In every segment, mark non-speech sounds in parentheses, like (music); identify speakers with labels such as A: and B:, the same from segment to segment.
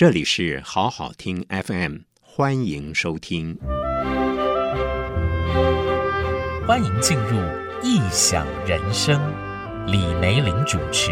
A: 这里是好好听 FM，欢迎收听，
B: 欢迎进入异想人生，李梅玲主持。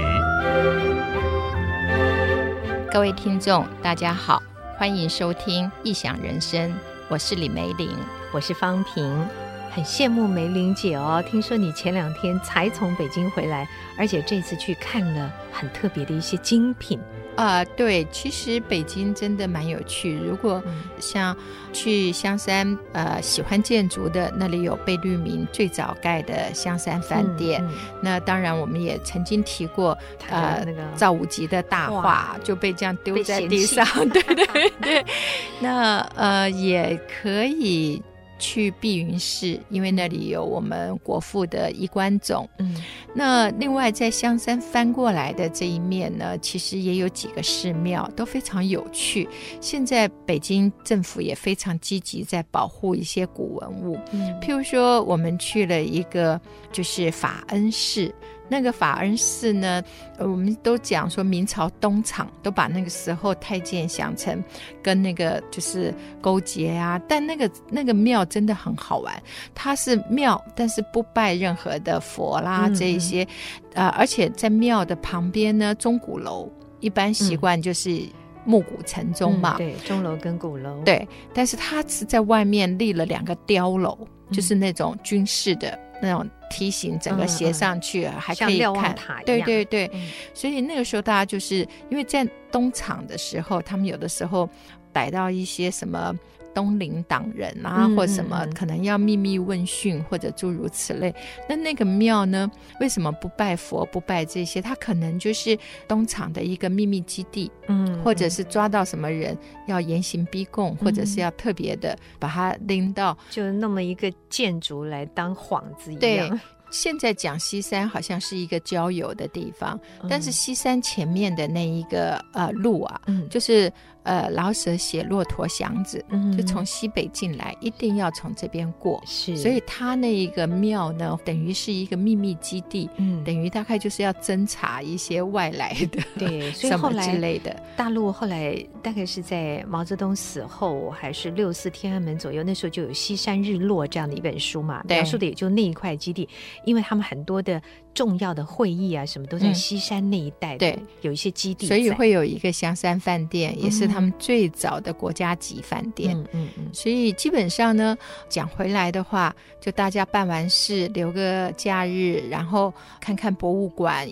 C: 各位听众，大家好，欢迎收听异想人生，我是李梅玲，
D: 我是方平，很羡慕梅玲姐哦，听说你前两天才从北京回来，而且这次去看了很特别的一些精品。
C: 啊、呃，对，其实北京真的蛮有趣。如果像去香山，呃，喜欢建筑的，那里有贝聿铭最早盖的香山饭店。嗯嗯、那当然，我们也曾经提过，呃，那个赵无极的大画就被这样丢在地上。(laughs) 对对 (laughs) 对，那呃也可以。去碧云寺，因为那里有我们国父的衣冠冢。嗯，那另外在香山翻过来的这一面呢，其实也有几个寺庙，都非常有趣。现在北京政府也非常积极在保护一些古文物。嗯，譬如说，我们去了一个就是法恩寺。那个法恩寺呢，我们都讲说明朝东厂都把那个时候太监想成跟那个就是勾结啊，但那个那个庙真的很好玩，它是庙，但是不拜任何的佛啦、嗯、这一些，呃，而且在庙的旁边呢，钟鼓楼一般习惯就是暮鼓晨钟嘛，
D: 嗯、对，钟楼跟鼓楼，
C: 对，但是它是在外面立了两个碉楼，就是那种军事的。那种梯形整个斜上去，嗯、还可以看，对对对，嗯、所以那个时候大家就是因为在东厂的时候，他们有的时候逮到一些什么。东林党人啊，或什么可能要秘密问讯，或者诸如此类。那那个庙呢？为什么不拜佛，不拜这些？他可能就是东厂的一个秘密基地，嗯，或者是抓到什么人要严刑逼供，或者是要特别的把他拎到，
D: 就那么一个建筑来当幌子一样。
C: 对，现在讲西山好像是一个郊游的地方，但是西山前面的那一个呃路啊，嗯，就是。呃，老舍写骆驼祥子，嗯，就从西北进来，一定要从这边过。是，所以他那一个庙呢，等于是一个秘密基地，嗯，等于大概就是要侦查一些外来的，
D: 对，(laughs) 所以后来
C: 之类的。
D: 大陆后来大概是在毛泽东死后，还是六四天安门左右，那时候就有《西山日落》这样的一本书嘛，描述的也就那一块基地，因为他们很多的重要的会议啊，什么都在西山那一带，对，有一些基地，
C: 所以会有一个香山饭店，也是他。他们最早的国家级饭店，嗯嗯嗯，所以基本上呢，讲回来的话，就大家办完事留个假日，然后看看博物馆。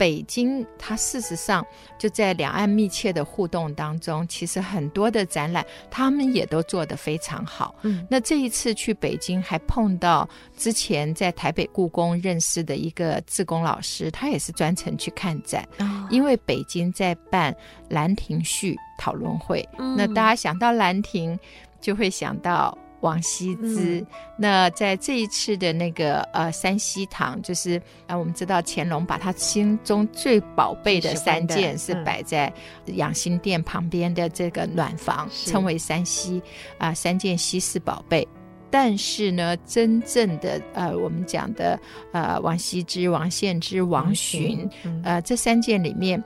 C: 北京，它事实上就在两岸密切的互动当中，其实很多的展览，他们也都做得非常好。嗯，那这一次去北京，还碰到之前在台北故宫认识的一个志工老师，他也是专程去看展，哦、因为北京在办《兰亭序》讨论会。嗯、那大家想到兰亭，就会想到。王羲之，嗯、那在这一次的那个呃山西堂，就是啊，我们知道乾隆把他心中最宝贝的三件是摆在养心殿旁边的这个暖房，嗯、称为山西啊、呃，三件稀世宝贝。但是呢，真正的呃，我们讲的呃，王羲之、王献之、王洵，嗯、呃，这三件里面。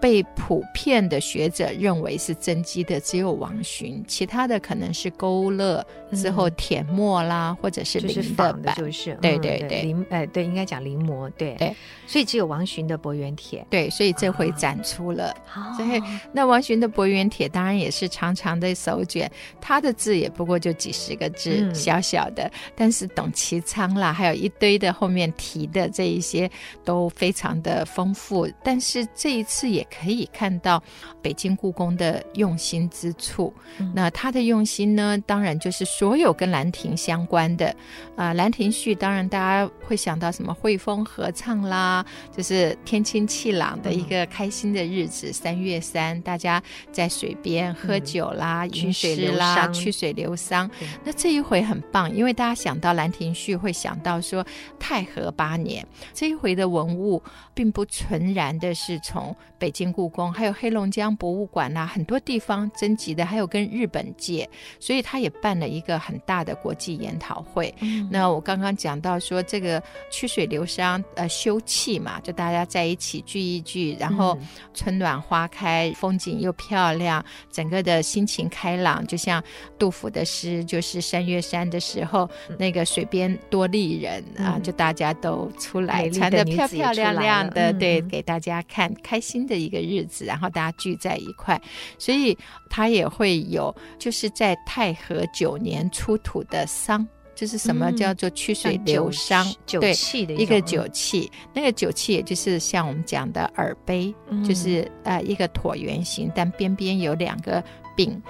C: 被普遍的学者认为是真迹的只有王洵，其他的可能是勾勒之后填墨啦，嗯、或者是临
D: 的仿的，就是对对对临呃对，应该讲临摹对。对，所以只有王洵的《伯远帖》
C: 对，所以这回展出了，哦、所以那王洵的《伯远帖》当然也是长长的手卷，他的字也不过就几十个字，嗯、小小的，但是董其昌啦，还有一堆的后面提的这一些都非常的丰富，但是这一次也。可以看到北京故宫的用心之处。嗯、那他的用心呢，当然就是所有跟兰亭相关的。啊，呃《兰亭序》当然大家会想到什么惠风合唱啦，就是天清气朗的一个开心的日子，嗯、三月三，大家在水边喝酒啦，吟诗、嗯、啦，曲水流觞。那这一回很棒，因为大家想到《兰亭序》会想到说太和八年，这一回的文物并不纯然的是从北京故宫，还有黑龙江博物馆呐、啊，很多地方征集的，还有跟日本借，所以他也办了一个很大的国际研讨会。嗯、那我刚刚讲到说，这个曲水流觞，呃，休憩嘛，就大家在一起聚一聚，然后春暖花开，风景又漂亮，整个的心情开朗，就像杜甫的诗，就是三月山的时候，嗯、那个水边多丽人、嗯、啊，就大家都出来，穿的漂漂亮亮的，嗯、对，给大家看，开心的一个日子，然后大家聚在一块，所以他也会有，就是在太和九年出土的桑，就是什么？叫做曲水流觞，
D: 酒器的
C: 一个酒器，那个酒器也就是像我们讲的耳杯，嗯、就是呃一个椭圆形，但边边有两个柄。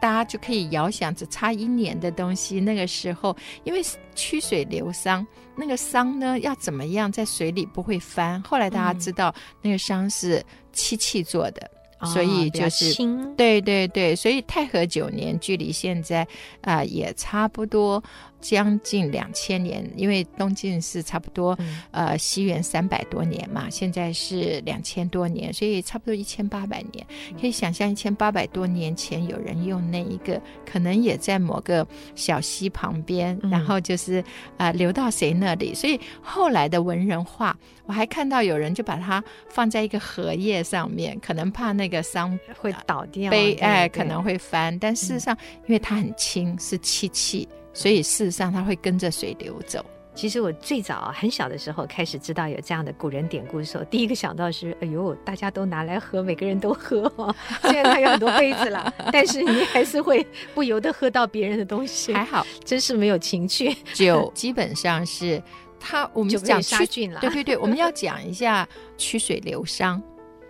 C: 大家就可以遥想，只差一年的东西，那个时候，因为曲水流觞，那个觞呢要怎么样在水里不会翻？后来大家知道，那个觞是漆器做的。所以就是，哦、对对对，所以太和九年距离现在啊、呃、也差不多将近两千年，因为东晋是差不多、嗯、呃西元三百多年嘛，现在是两千多年，所以差不多一千八百年。可以想象一千八百多年前有人用那一个，可能也在某个小溪旁边，嗯、然后就是啊、呃、流到谁那里，所以后来的文人画。我还看到有人就把它放在一个荷叶上面，可能怕那个伤
D: 会倒掉，
C: 杯哎可能会翻。但事实上，因为它很轻，是漆器，所以事实上它会跟着水流走。
D: 其实我最早很小的时候开始知道有这样的古人典故的时候，第一个想到是：哎呦，大家都拿来喝，每个人都喝。哦。虽然它有很多杯子了，(laughs) 但是你还是会不由得喝到别人的东西。
C: 还好，
D: 真是没有情趣。
C: 酒基本上是。它我们讲
D: 杀菌了，
C: 对对对，我们要讲一下曲水流觴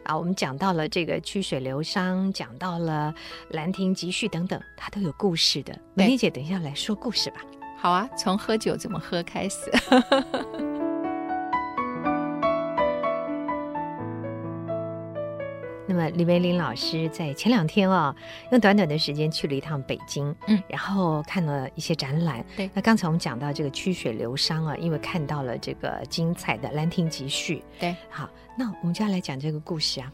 D: 啊。我们讲到了这个曲水流觞，讲到了《兰亭集序》等等，它都有故事的。美丽姐，等一下来说故事吧。
C: 好啊，从喝酒怎么喝开始。
D: 那么李梅林老师在前两天啊、哦，用短短的时间去了一趟北京，嗯，然后看了一些展览。
C: 对，
D: 那刚才我们讲到这个曲水流觞啊，因为看到了这个精彩的《兰亭集序》。
C: 对，
D: 好，那我们就要来讲这个故事啊。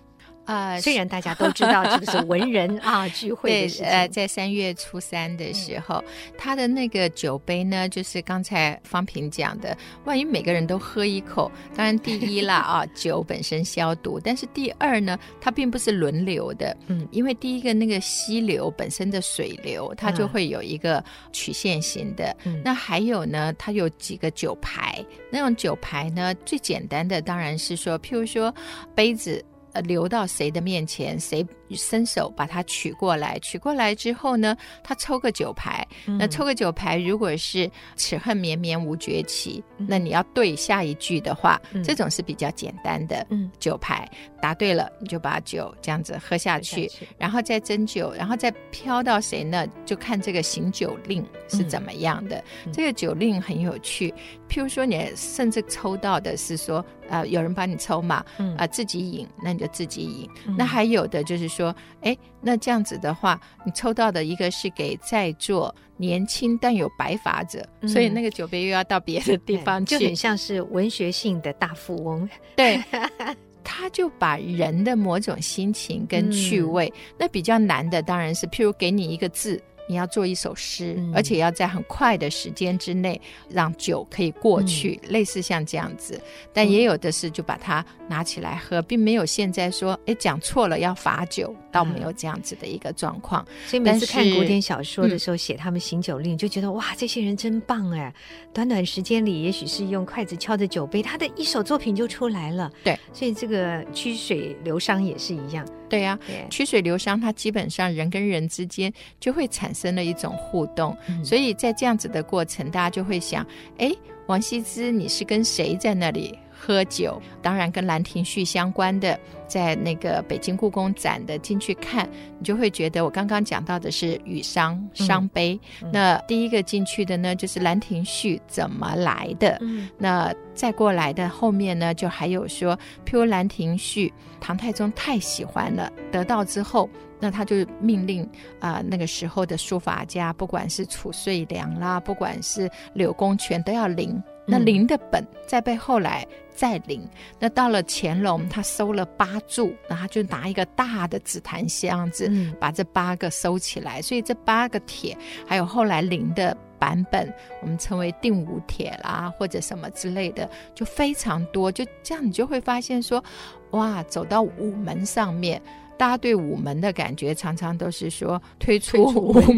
D: 啊，虽然大家都知道这个是文人 (laughs) 啊聚会的时候，
C: 呃，在三月初三的时候，他的那个酒杯呢，就是刚才方平讲的，万一每个人都喝一口，当然第一啦 (laughs) 啊，酒本身消毒，但是第二呢，它并不是轮流的，嗯，因为第一个那个溪流本身的水流，它就会有一个曲线型的，嗯，那还有呢，它有几个酒牌，那种酒牌呢，最简单的当然是说，譬如说杯子。呃，流到谁的面前，谁伸手把它取过来。取过来之后呢，他抽个酒牌。嗯、那抽个酒牌，如果是“此恨绵绵无绝期”，嗯、那你要对下一句的话，嗯、这种是比较简单的酒牌。嗯、答对了，你就把酒这样子喝下去，下去然后再斟酒，然后再飘到谁呢？就看这个行酒令是怎么样的。嗯、这个酒令很有趣，譬如说，你甚至抽到的是说。呃，有人帮你抽嘛？啊、嗯呃，自己饮，那你就自己饮。嗯、那还有的就是说，哎，那这样子的话，你抽到的一个是给在座年轻但有白发者，嗯、所以那个酒杯又要到别的地方去，
D: 就很像是文学性的大富翁。(laughs)
C: 对，(laughs) 他就把人的某种心情跟趣味，嗯、那比较难的当然是，譬如给你一个字。你要做一首诗，嗯、而且要在很快的时间之内让酒可以过去，嗯、类似像这样子。但也有的是就把它拿起来喝，并没有现在说，哎，讲错了要罚酒，倒没有这样子的一个状况。嗯、
D: 所以每次看古典小说的时候，写他们行酒令，嗯、就觉得哇，这些人真棒哎！短短时间里，也许是用筷子敲着酒杯，他的一首作品就出来了。
C: 对，
D: 所以这个曲水流觞也是一样。
C: 对呀、啊，曲水流觞，它基本上人跟人之间就会产生了一种互动，嗯、所以在这样子的过程，大家就会想，哎，王羲之，你是跟谁在那里喝酒？当然跟《兰亭序》相关的，在那个北京故宫展的进去看，你就会觉得我刚刚讲到的是雨伤伤悲。嗯、那第一个进去的呢，就是《兰亭序》怎么来的？嗯、那再过来的后面呢，就还有说，譬如《兰亭序》，唐太宗太喜欢了，得到之后。那他就命令啊、呃，那个时候的书法家，不管是褚遂良啦，不管是柳公权，都要临那临的本再被后来再临。那到了乾隆，他收了八柱，那他就拿一个大的紫檀箱子，把这八个收起来。所以这八个帖，还有后来临的版本，我们称为定武帖啦，或者什么之类的，就非常多。就这样，你就会发现说，哇，走到午门上面。大家对午门的感觉，常常都是说推出午门。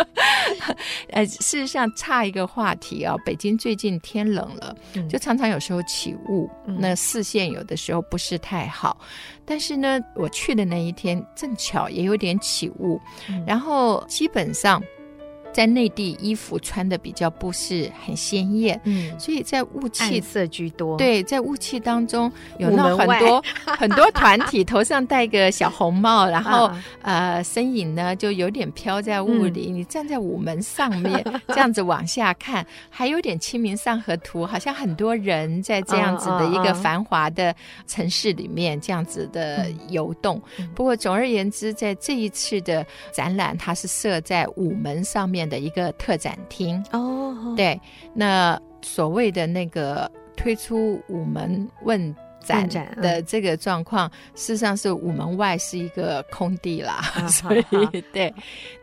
C: (laughs) 呃，事实上，差一个话题啊，北京最近天冷了，就常常有时候起雾，嗯、那视线有的时候不是太好。但是呢，我去的那一天正巧也有点起雾，嗯、然后基本上。在内地，衣服穿的比较不是很鲜艳，嗯，所以在雾
D: 气色居多。
C: 对，在雾气当中，有那很多 (laughs) 很多团体头上戴个小红帽，然后、(laughs) 啊、呃，身影呢就有点飘在雾里。嗯、你站在午门上面，(laughs) 这样子往下看，还有点《清明上河图》，好像很多人在这样子的一个繁华的城市里面这样子的游动。嗯、不过总而言之，在这一次的展览，它是设在午门上面。的一个特展厅哦，oh. 对，那所谓的那个推出午门问展的这个状况，嗯、事实上是午门外是一个空地啦，啊、(laughs) 所以对。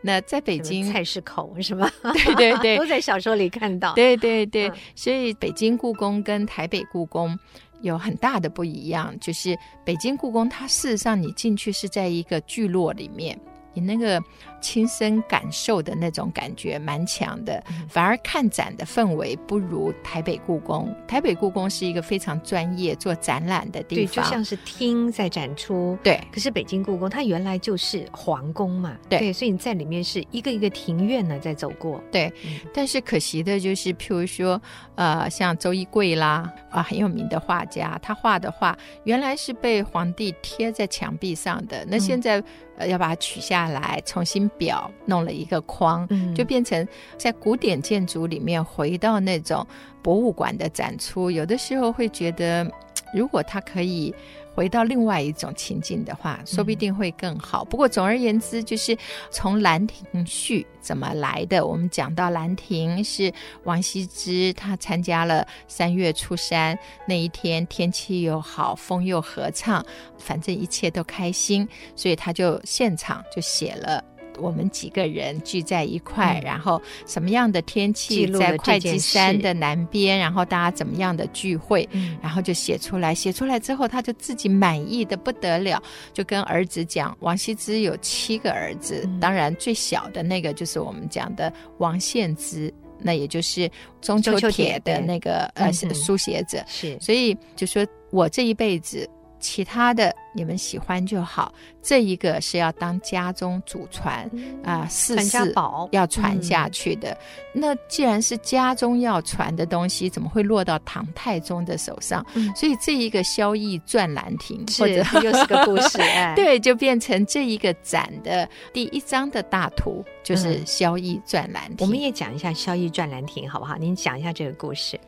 C: 那在北京
D: 菜市口是吧？(laughs)
C: 对对对，(laughs)
D: 都在小说里看到。
C: 对对对，嗯、所以北京故宫跟台北故宫有很大的不一样，就是北京故宫它事实上你进去是在一个聚落里面。你那个亲身感受的那种感觉蛮强的，反而看展的氛围不如台北故宫。台北故宫是一个非常专业做展览的地方，
D: 对，就像是厅在展出。
C: 对，
D: 可是北京故宫它原来就是皇宫嘛，
C: 对，
D: 对，所以你在里面是一个一个庭院呢在走过。
C: 对，嗯、但是可惜的就是，譬如说，呃，像周一贵啦，啊，很有名的画家，他画的画原来是被皇帝贴在墙壁上的，那现在。嗯呃，要把它取下来，重新裱，弄了一个框，嗯、就变成在古典建筑里面回到那种博物馆的展出。有的时候会觉得，如果它可以。回到另外一种情境的话，说不定会更好。嗯、不过总而言之，就是从《兰亭序》怎么来的。我们讲到兰亭是王羲之，他参加了三月初三那一天，天气又好，风又和畅，反正一切都开心，所以他就现场就写了。我们几个人聚在一块，嗯、然后什么样的天气，在会稽山的南边，然后大家怎么样的聚会，嗯、然后就写出来。写出来之后，他就自己满意的不得了，就跟儿子讲：王羲之有七个儿子，嗯、当然最小的那个就是我们讲的王献之，那也就是中秋帖的那个呃书写者。是，所以就说我这一辈子。其他的你们喜欢就好，这一个是要当家中祖传啊，世世要传下去的。嗯、那既然是家中要传的东西，怎么会落到唐太宗的手上？嗯、所以这一个萧翼传兰亭，
D: 是
C: 或者 (laughs)
D: 又是个故事，(laughs) 哎、
C: 对，就变成这一个展的第一张的大图，就是萧翼传兰亭。
D: 我们也讲一下萧翼传兰亭，好不好？您讲一下这个故事。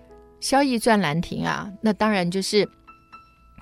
C: 萧翼传兰亭啊，那当然就是。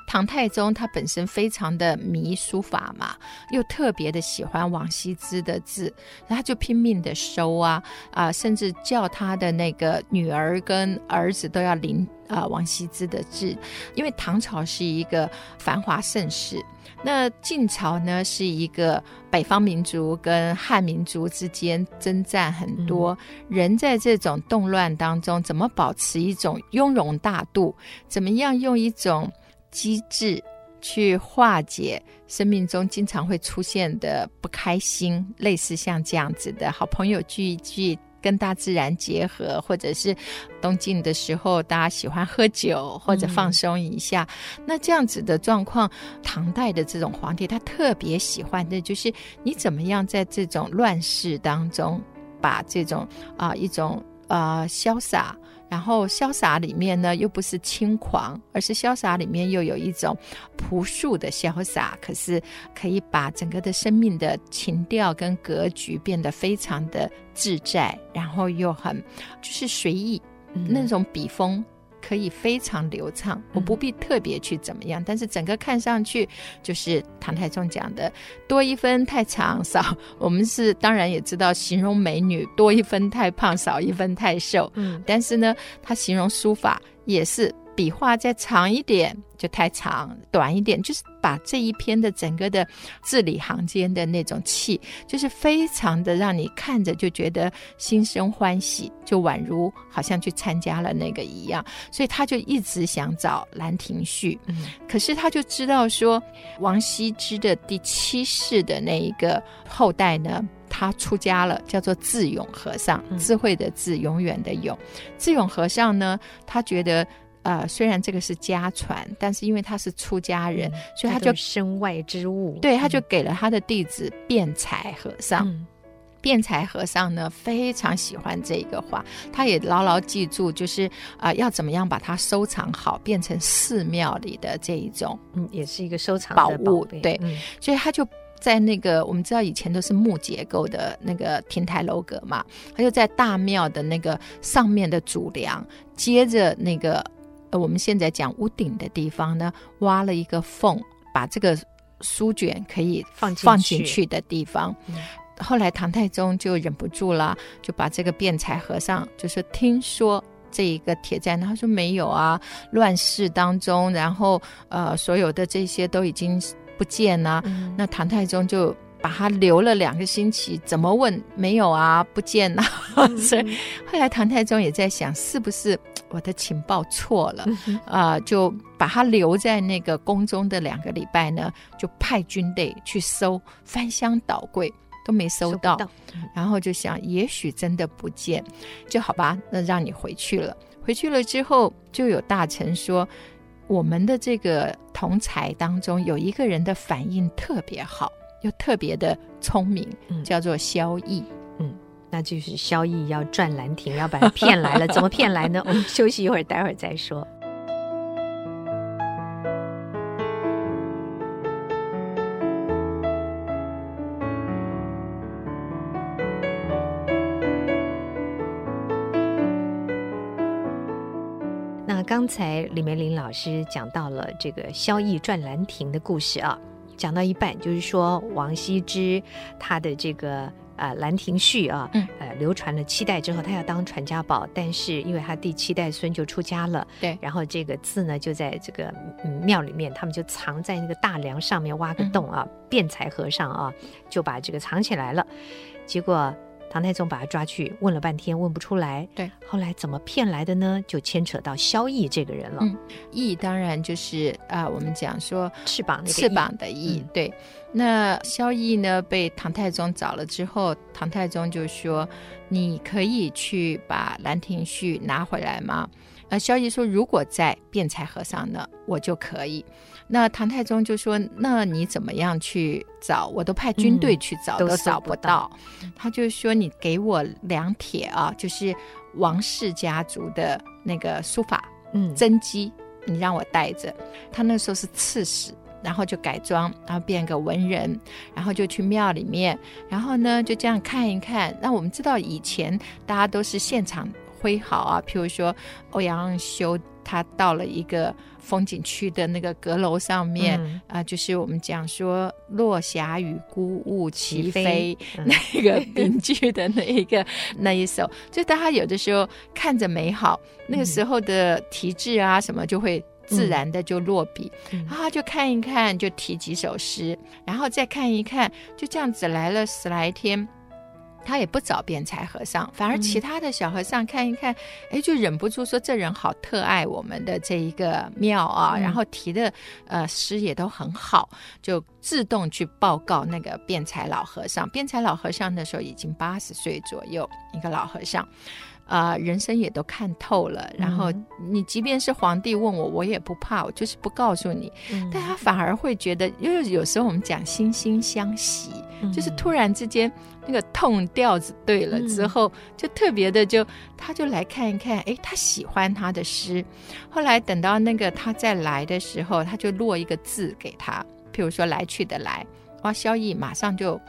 C: 唐太宗他本身非常的迷书法嘛，又特别的喜欢王羲之的字，他就拼命的收啊啊，甚至叫他的那个女儿跟儿子都要临啊王羲之的字，因为唐朝是一个繁华盛世，那晋朝呢是一个北方民族跟汉民族之间征战很多，嗯、人在这种动乱当中，怎么保持一种雍容大度？怎么样用一种机制去化解生命中经常会出现的不开心，类似像这样子的好朋友聚一聚，跟大自然结合，或者是东晋的时候，大家喜欢喝酒或者放松一下。嗯、那这样子的状况，唐代的这种皇帝他特别喜欢的就是你怎么样在这种乱世当中，把这种啊、呃、一种啊、呃、潇洒。然后潇洒里面呢，又不是轻狂，而是潇洒里面又有一种朴素的潇洒，可是可以把整个的生命的情调跟格局变得非常的自在，然后又很就是随意，嗯、那种笔锋可以非常流畅，我不必特别去怎么样，嗯、但是整个看上去就是唐太宗讲的多一分太长，少我们是当然也知道形容美女多一分太胖，少一分太瘦，嗯，但是呢，他形容书法也是。笔画再长一点就太长，短一点就是把这一篇的整个的字里行间的那种气，就是非常的让你看着就觉得心生欢喜，就宛如好像去参加了那个一样。所以他就一直想找《兰亭序》，嗯，可是他就知道说王羲之的第七世的那一个后代呢，他出家了，叫做智勇和尚，智慧的智，永远的永。智勇和尚呢，他觉得。呃，虽然这个是家传，但是因为他是出家人，嗯、所以他就
D: 身外之物。
C: 对，他就给了他的弟子辩才和尚。嗯、辩才和尚呢，非常喜欢这个画，他也牢牢记住，就是啊、呃，要怎么样把它收藏好，变成寺庙里的这一种，
D: 嗯，也是一个收藏
C: 宝物。对，嗯、所以他就在那个我们知道以前都是木结构的那个亭台楼阁嘛，他就在大庙的那个上面的主梁，接着那个。呃，我们现在讲屋顶的地方呢，挖了一个缝，把这个书卷可以放放进去的地方。嗯、后来唐太宗就忍不住了，就把这个辩才和尚，就是听说这一个帖在那，他说没有啊，乱世当中，然后呃，所有的这些都已经不见了。嗯、那唐太宗就把他留了两个星期，怎么问没有啊，不见了。嗯、(laughs) 所以后来唐太宗也在想，是不是？我的情报错了，啊、呃，就把他留在那个宫中的两个礼拜呢，就派军队去搜，翻箱倒柜都没搜到，然后就想，也许真的不见，就好吧，那让你回去了。回去了之后，就有大臣说，我们的这个同才当中有一个人的反应特别好，又特别的聪明，叫做萧翼。嗯。
D: 那就是萧翼要转兰亭，要把他骗来了。怎么骗来呢？我们休息一会儿，待会儿再说。那刚才李梅林老师讲到了这个萧翼转兰亭的故事啊，讲到一半就是说王羲之他的这个。啊，《兰亭序》啊，呃，流传了七代之后，他要当传家宝，但是因为他第七代孙就出家了，对，然后这个字呢，就在这个嗯庙里面，他们就藏在那个大梁上面挖个洞啊，辩才和尚啊就把这个藏起来了，结果。唐太宗把他抓去问了半天，问不出来。对，后来怎么骗来的呢？就牵扯到萧绎这个人了。
C: 翼、嗯、当然就是啊、呃，我们讲说
D: 翅膀那个
C: 翅膀的翼。嗯、对，那萧绎呢被唐太宗找了之后，唐太宗就说：“你可以去把《兰亭序》拿回来吗？”呃，萧绎说：“如果在辩才和尚呢，我就可以。”那唐太宗就说：“那你怎么样去找？我都派军队去找，嗯、都找不到。不到”他就说：“你给我两帖啊，就是王氏家族的那个书法嗯真迹，你让我带着。”他那时候是刺史，然后就改装，然后变个文人，然后就去庙里面，然后呢就这样看一看。那我们知道以前大家都是现场挥毫啊，譬如说欧阳修。他到了一个风景区的那个阁楼上面，啊、嗯。呃，就是我们讲说“落霞与孤鹜齐飞”那个名句的那一个 (laughs) 那一首，就大家有的时候看着美好，那个时候的题字啊什么就会自然的就落笔，嗯、然后就看一看，就提几首诗，然后再看一看，就这样子来了十来天。他也不找辩才和尚，反而其他的小和尚看一看，哎、嗯，就忍不住说这人好特爱我们的这一个庙啊，嗯、然后提的呃诗也都很好，就自动去报告那个辩才老和尚。辩才老和尚那时候已经八十岁左右，一个老和尚。啊、呃，人生也都看透了，然后你即便是皇帝问我，我也不怕，我就是不告诉你。嗯、但他反而会觉得，因为有时候我们讲惺惺相惜，嗯、就是突然之间那个痛调子对了之后，嗯、就特别的就他就来看一看，哎，他喜欢他的诗。后来等到那个他再来的时候，他就落一个字给他，譬如说来去的来，哇，萧逸马上就。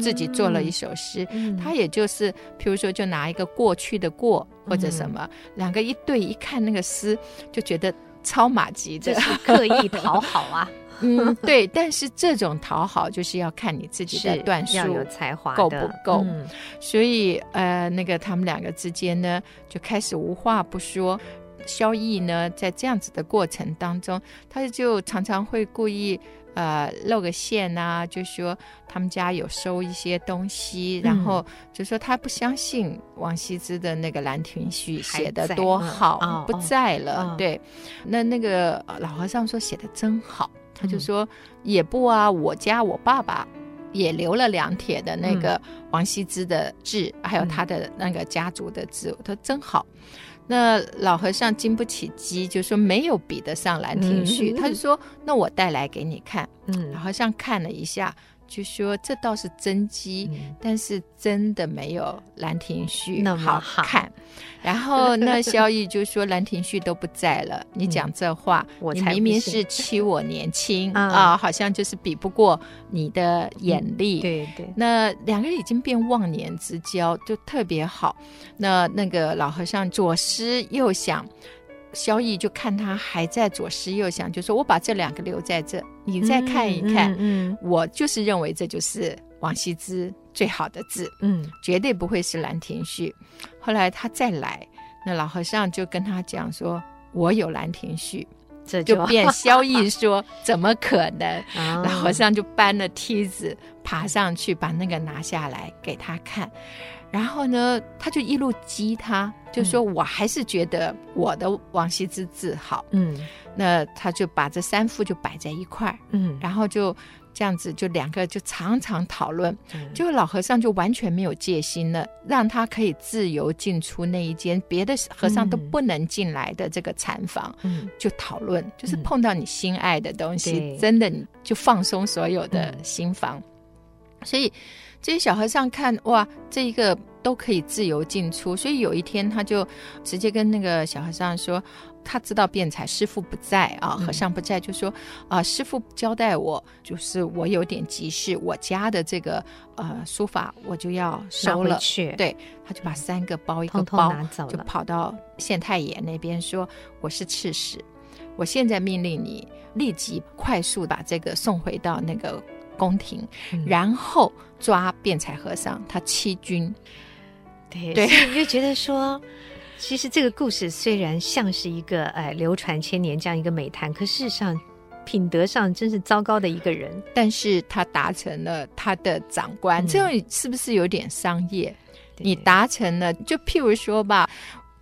C: 自己做了一首诗。嗯、他也就是，譬如说，就拿一个过去的过或者什么，嗯、两个一对一看那个诗，就觉得超马吉的，
D: 是刻意讨好啊。(laughs)
C: 嗯，对。但是这种讨好就是要看你自己的段数，
D: 要有才华
C: 够不够。嗯、所以呃，那个他们两个之间呢，就开始无话不说。萧逸呢，在这样子的过程当中，他就常常会故意呃露个馅啊，就说他们家有收一些东西，嗯、然后就说他不相信王羲之的那个《兰亭序》写的多好，不在了。哦、对，那那个老和尚说写的真好，他就说、嗯、也不啊，我家我爸爸也留了两帖的那个王羲之的字，嗯、还有他的那个家族的字，他说真好。那老和尚经不起激，就说没有比得上《兰亭序》，嗯，他就说：“那我带来给你看。”嗯，老和尚看了一下。就说这倒是真机，嗯、但是真的没有《兰亭序》那么好看。然后那萧逸就说：“《兰亭序》都不在了，嗯、(laughs) 你讲这话，我才明明是欺我年轻 (laughs) 啊、哦，好像就是比不过你的眼力。嗯”对对，那两个人已经变忘年之交，就特别好。那那个老和尚左思右想。萧逸就看他还在左思右想，就说：“我把这两个留在这，你再看一看。嗯、我就是认为这就是王羲之最好的字，嗯，绝对不会是《兰亭序》。后来他再来，那老和尚就跟他讲说：“我有《兰亭序》。”这就变 (laughs) 萧逸说：“怎么可能？”老和尚就搬了梯子爬上去，把那个拿下来给他看。然后呢，他就一路激他，就说：“我还是觉得我的王羲之字好。”嗯，那他就把这三幅就摆在一块儿，嗯，然后就这样子，就两个就常常讨论。就老和尚就完全没有戒心了，让他可以自由进出那一间别的和尚都不能进来的这个禅房，嗯，就讨论，就是碰到你心爱的东西，真的你就放松所有的心房，所以。这些小和尚看哇，这一个都可以自由进出，所以有一天他就直接跟那个小和尚说，他知道辩才师傅不在啊，和尚不在，就说啊，师傅交代我，就是我有点急事，我家的这个呃书法我就要收了，去。对，他就把三个包一个包拿走，就跑到县太爷那边说，我是刺史，我现在命令你立即快速把这个送回到那个。宫廷，然后抓辩才和尚，他欺君。
D: 对对，所以你就觉得说，(laughs) 其实这个故事虽然像是一个哎流传千年这样一个美谈，可事实上品德上真是糟糕的一个人。
C: 但是他达成了他的长官，嗯、这样是不是有点商业？你达成了，就譬如说吧，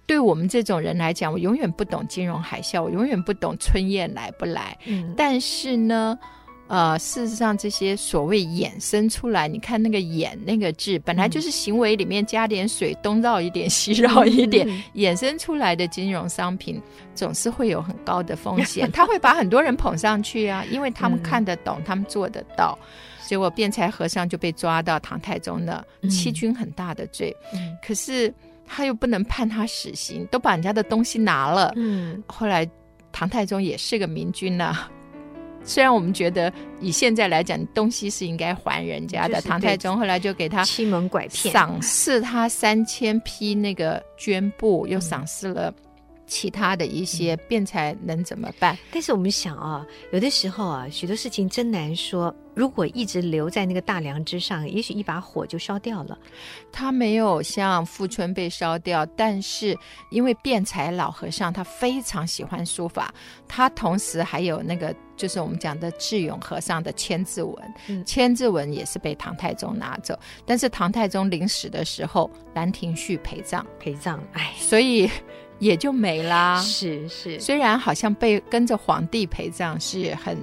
C: 对我们这种人来讲，我永远不懂金融海啸，我永远不懂春燕来不来。嗯，但是呢。呃，事实上，这些所谓衍生出来，你看那个“衍”那个字，本来就是行为里面加点水，东绕一点，西绕一点，嗯、衍生出来的金融商品，总是会有很高的风险。(laughs) 他会把很多人捧上去啊，因为他们看得懂，嗯、他们做得到。结果辩才和尚就被抓到唐太宗的，欺君很大的罪。嗯、可是他又不能判他死刑，都把人家的东西拿了。嗯，后来唐太宗也是个明君呐、啊。虽然我们觉得以现在来讲，东西是应该还人家的，唐太宗后来就给他
D: 欺蒙拐骗，
C: 赏赐他三千匹那个绢布，又赏赐了其他的一些辩才，能怎么办？
D: 但是我们想啊，有的时候啊，许多事情真难说。如果一直留在那个大梁之上，也许一把火就烧掉了。
C: 他没有像富春被烧掉，但是因为辩才老和尚他非常喜欢书法，他同时还有那个就是我们讲的智勇和尚的千字文，嗯、千字文也是被唐太宗拿走。但是唐太宗临死的时候，《兰亭序》陪葬，
D: 陪葬，哎，
C: 所以也就没啦。
D: 是是，
C: 虽然好像被跟着皇帝陪葬是很。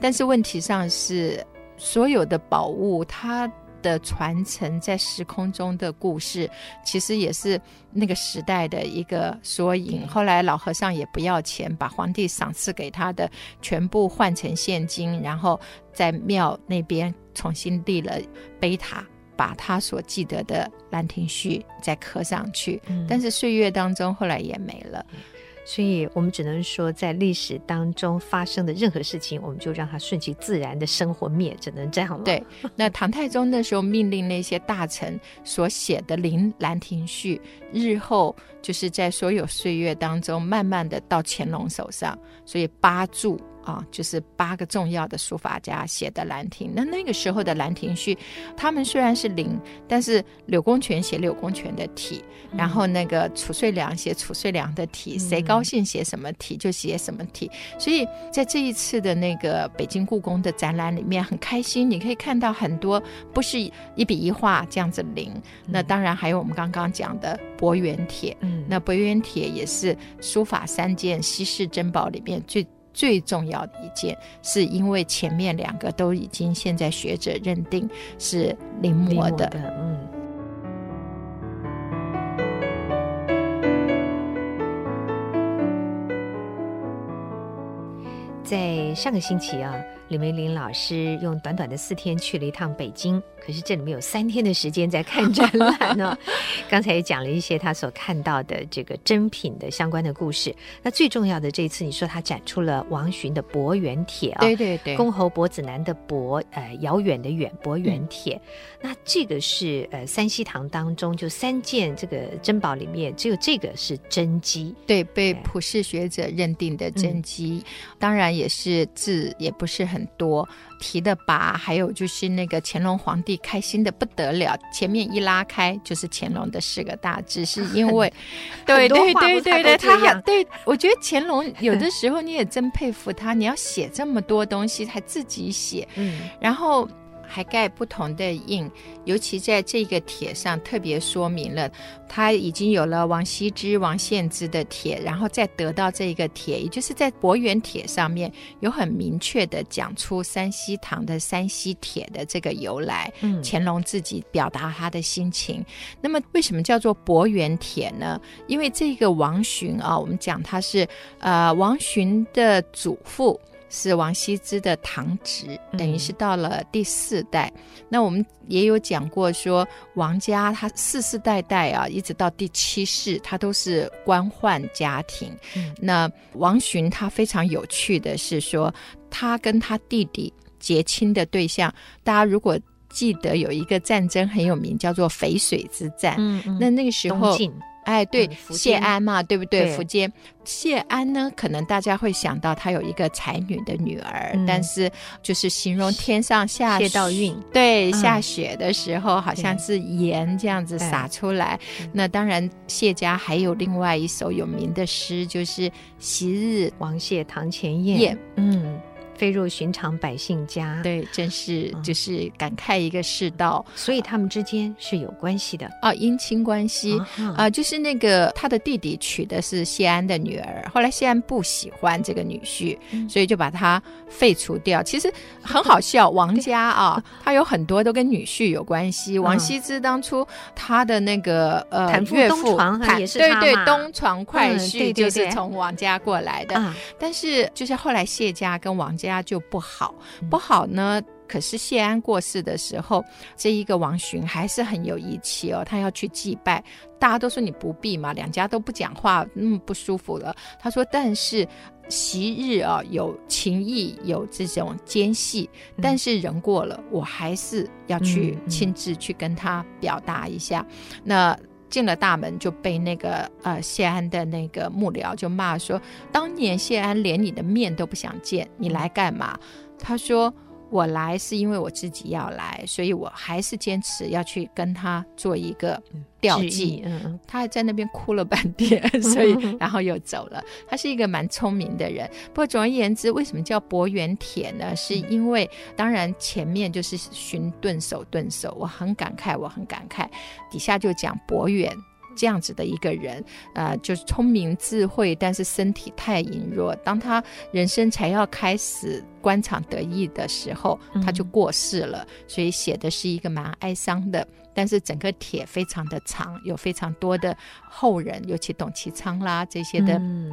C: 但是问题上是，所有的宝物它的传承在时空中的故事，其实也是那个时代的一个缩影。后来老和尚也不要钱，把皇帝赏赐给他的全部换成现金，然后在庙那边重新立了碑塔，把他所记得的《兰亭序》再刻上去。但是岁月当中，后来也没了。
D: 所以我们只能说，在历史当中发生的任何事情，我们就让它顺其自然的生活灭，只能这样了。
C: 对，那唐太宗那时候命令那些大臣所写的《临兰亭序》，日后就是在所有岁月当中，慢慢的到乾隆手上，所以八注。啊，就是八个重要的书法家写的《兰亭》。那那个时候的《兰亭序》，他们虽然是临，但是柳公权写柳公权的体，嗯、然后那个褚遂良写褚遂良的体，谁高兴写什么体就写什么体。所以在这一次的那个北京故宫的展览里面，很开心，你可以看到很多不是一笔一画这样子临。那当然还有我们刚刚讲的伯远帖，嗯，那伯远帖也是书法三件稀世珍宝里面最。最重要的一件，是因为前面两个都已经现在学者认定是临摹的，
D: 在上个星期啊。李梅林老师用短短的四天去了一趟北京，可是这里面有三天的时间在看展览呢。(laughs) 刚才也讲了一些他所看到的这个珍品的相关的故事。那最重要的这一次，你说他展出了王洵的《伯远帖》啊，
C: 对对对，
D: 公侯伯子男的伯，呃，遥远的远，伯远帖。嗯、那这个是呃三希堂当中就三件这个珍宝里面，只有这个是真迹，
C: 对，被普世学者认定的真迹，嗯、当然也是字也不是很。多提的拔，还有就是那个乾隆皇帝开心的不得了，前面一拉开就是乾隆的四个大字，是因为，(laughs) 对对对对对，他很对，我觉得乾隆有的时候你也真佩服他，你要写这么多东西还自己写，嗯，然后。还盖不同的印，尤其在这个帖上特别说明了，他已经有了王羲之、王献之的帖，然后再得到这个帖，也就是在伯远帖上面有很明确的讲出山西堂的山西帖的这个由来。嗯，乾隆自己表达他的心情。那么为什么叫做伯远帖呢？因为这个王洵啊，我们讲他是呃王洵的祖父。是王羲之的堂侄，等于是到了第四代。嗯、那我们也有讲过，说王家他世世代代啊，一直到第七世，他都是官宦家庭。嗯、那王洵他非常有趣的是说，他跟他弟弟结亲的对象，大家如果记得有一个战争很有名，叫做淝水之战。嗯嗯，那那个时候。哎，对，嗯、谢安嘛，对不对？福建，谢安呢，可能大家会想到他有一个才女的女儿，嗯、但是就是形容天上下
D: 谢道韫，
C: 对，嗯、下雪的时候好像是盐这样子洒出来。那当然，谢家还有另外一首有名的诗，就是“昔日。
D: 王谢堂前燕”，嗯。飞入寻常百姓家，
C: 对，真是就是感慨一个世道，
D: 嗯、所以他们之间是有关系的。
C: 啊，姻亲关系。啊、就是那个他的弟弟娶的是谢安的女儿，后来谢安不喜欢这个女婿，嗯、所以就把他废除掉。其实很好笑，王家啊，(laughs) 他有很多都跟女婿有关系。嗯、王羲之当初他的那个呃岳父
D: 谭也是
C: 对对东床快婿，就是从王家过来的。嗯、但是就是后来谢家跟王家。家就不好，不好呢。可是谢安过世的时候，这一个王洵还是很有义气哦，他要去祭拜。大家都说你不必嘛，两家都不讲话，那么不舒服了。他说：“但是昔日啊，有情谊，有这种间隙，但是人过了，我还是要去亲自去跟他表达一下。嗯嗯”那。进了大门就被那个呃谢安的那个幕僚就骂说，当年谢安连你的面都不想见，你来干嘛？他说。我来是因为我自己要来，所以我还是坚持要去跟他做一个调剂。嗯，他还在那边哭了半天，(laughs) 所以然后又走了。他是一个蛮聪明的人。不过总而言之，为什么叫博远帖呢？是因为当然前面就是寻顿首顿首，我很感慨，我很感慨。底下就讲博远。这样子的一个人，呃，就是聪明智慧，但是身体太羸弱。当他人生才要开始官场得意的时候，他就过世了。嗯、所以写的是一个蛮哀伤的，但是整个帖非常的长，有非常多的后人，尤其董其昌啦这些的。嗯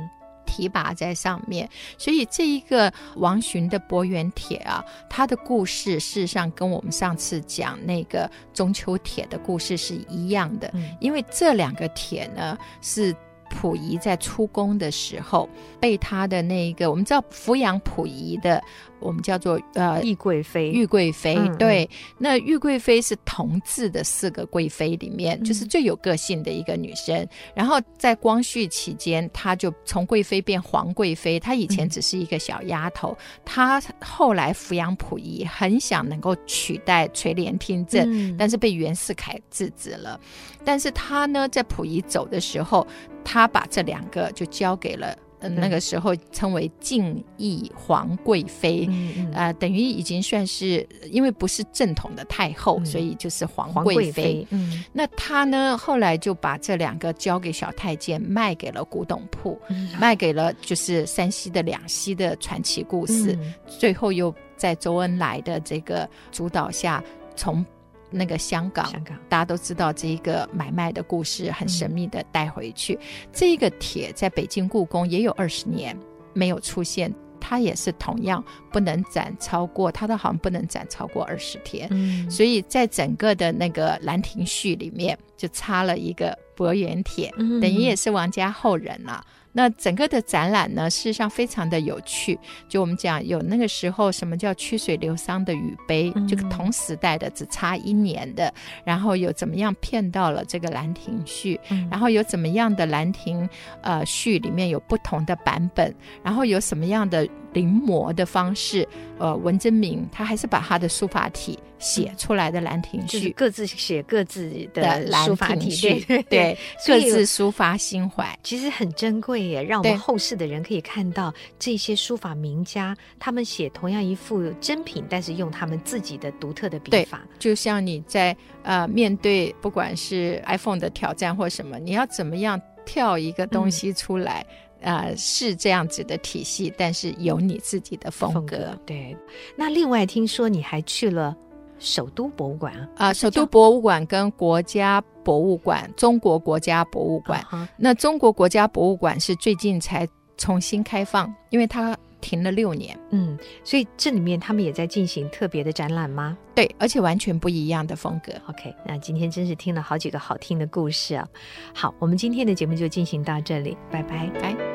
C: 提拔在上面，所以这一个王洵的伯远帖啊，他的故事事实上跟我们上次讲那个中秋帖的故事是一样的，嗯、因为这两个帖呢是溥仪在出宫的时候，被他的那个我们知道抚养溥仪的，我们叫做呃
D: 懿贵妃，
C: 玉贵妃。对，那玉贵妃是同治的四个贵妃里面，就是最有个性的一个女生。嗯、然后在光绪期间，她就从贵妃变皇贵妃。她以前只是一个小丫头，嗯、她后来抚养溥仪，很想能够取代垂帘听政，嗯、但是被袁世凯制止了。但是她呢，在溥仪走的时候，她把这两个就交给了。嗯，那个时候称为敬懿皇贵妃，呃，等于已经算是，因为不是正统的太后，嗯、所以就是皇贵妃。嗯，那她呢，后来就把这两个交给小太监，卖给了古董铺，嗯、卖给了就是山西的两栖的传奇故事，嗯、最后又在周恩来的这个主导下从。那个香港，香港大家都知道这一个买卖的故事，很神秘的带回去。嗯、这一个帖在北京故宫也有二十年没有出现，它也是同样不能展超过，它都好像不能展超过二十天。嗯，所以在整个的那个《兰亭序》里面就插了一个伯远帖，嗯、等于也是王家后人了、啊。那整个的展览呢，事实上非常的有趣。就我们讲，有那个时候什么叫曲水流觞的雨杯，这个、嗯、同时代的只差一年的，然后有怎么样骗到了这个《兰亭序》，嗯、然后有怎么样的《兰亭》呃序里面有不同的版本，然后有什么样的。临摹的方式，呃，文征明他还是把他的书法体写出来的《兰亭序》，
D: 各自写各自的书法体，
C: 对对，对各自抒发心怀，
D: 其实很珍贵耶。让我们后世的人可以看到这些书法名家，他们写同样一幅真品，但是用他们自己的独特的笔法。
C: 就像你在呃面对不管是 iPhone 的挑战或什么，你要怎么样跳一个东西出来？嗯呃，是这样子的体系，但是有你自己的风格。风格
D: 对，那另外听说你还去了首都博物馆啊？
C: 首都博物馆跟国家博物馆，中国国家博物馆。Uh huh. 那中国国家博物馆是最近才重新开放，因为它。停了六年，
D: 嗯，所以这里面他们也在进行特别的展览吗？
C: 对，而且完全不一样的风格。
D: OK，那今天真是听了好几个好听的故事啊！好，我们今天的节目就进行到这里，拜拜，拜。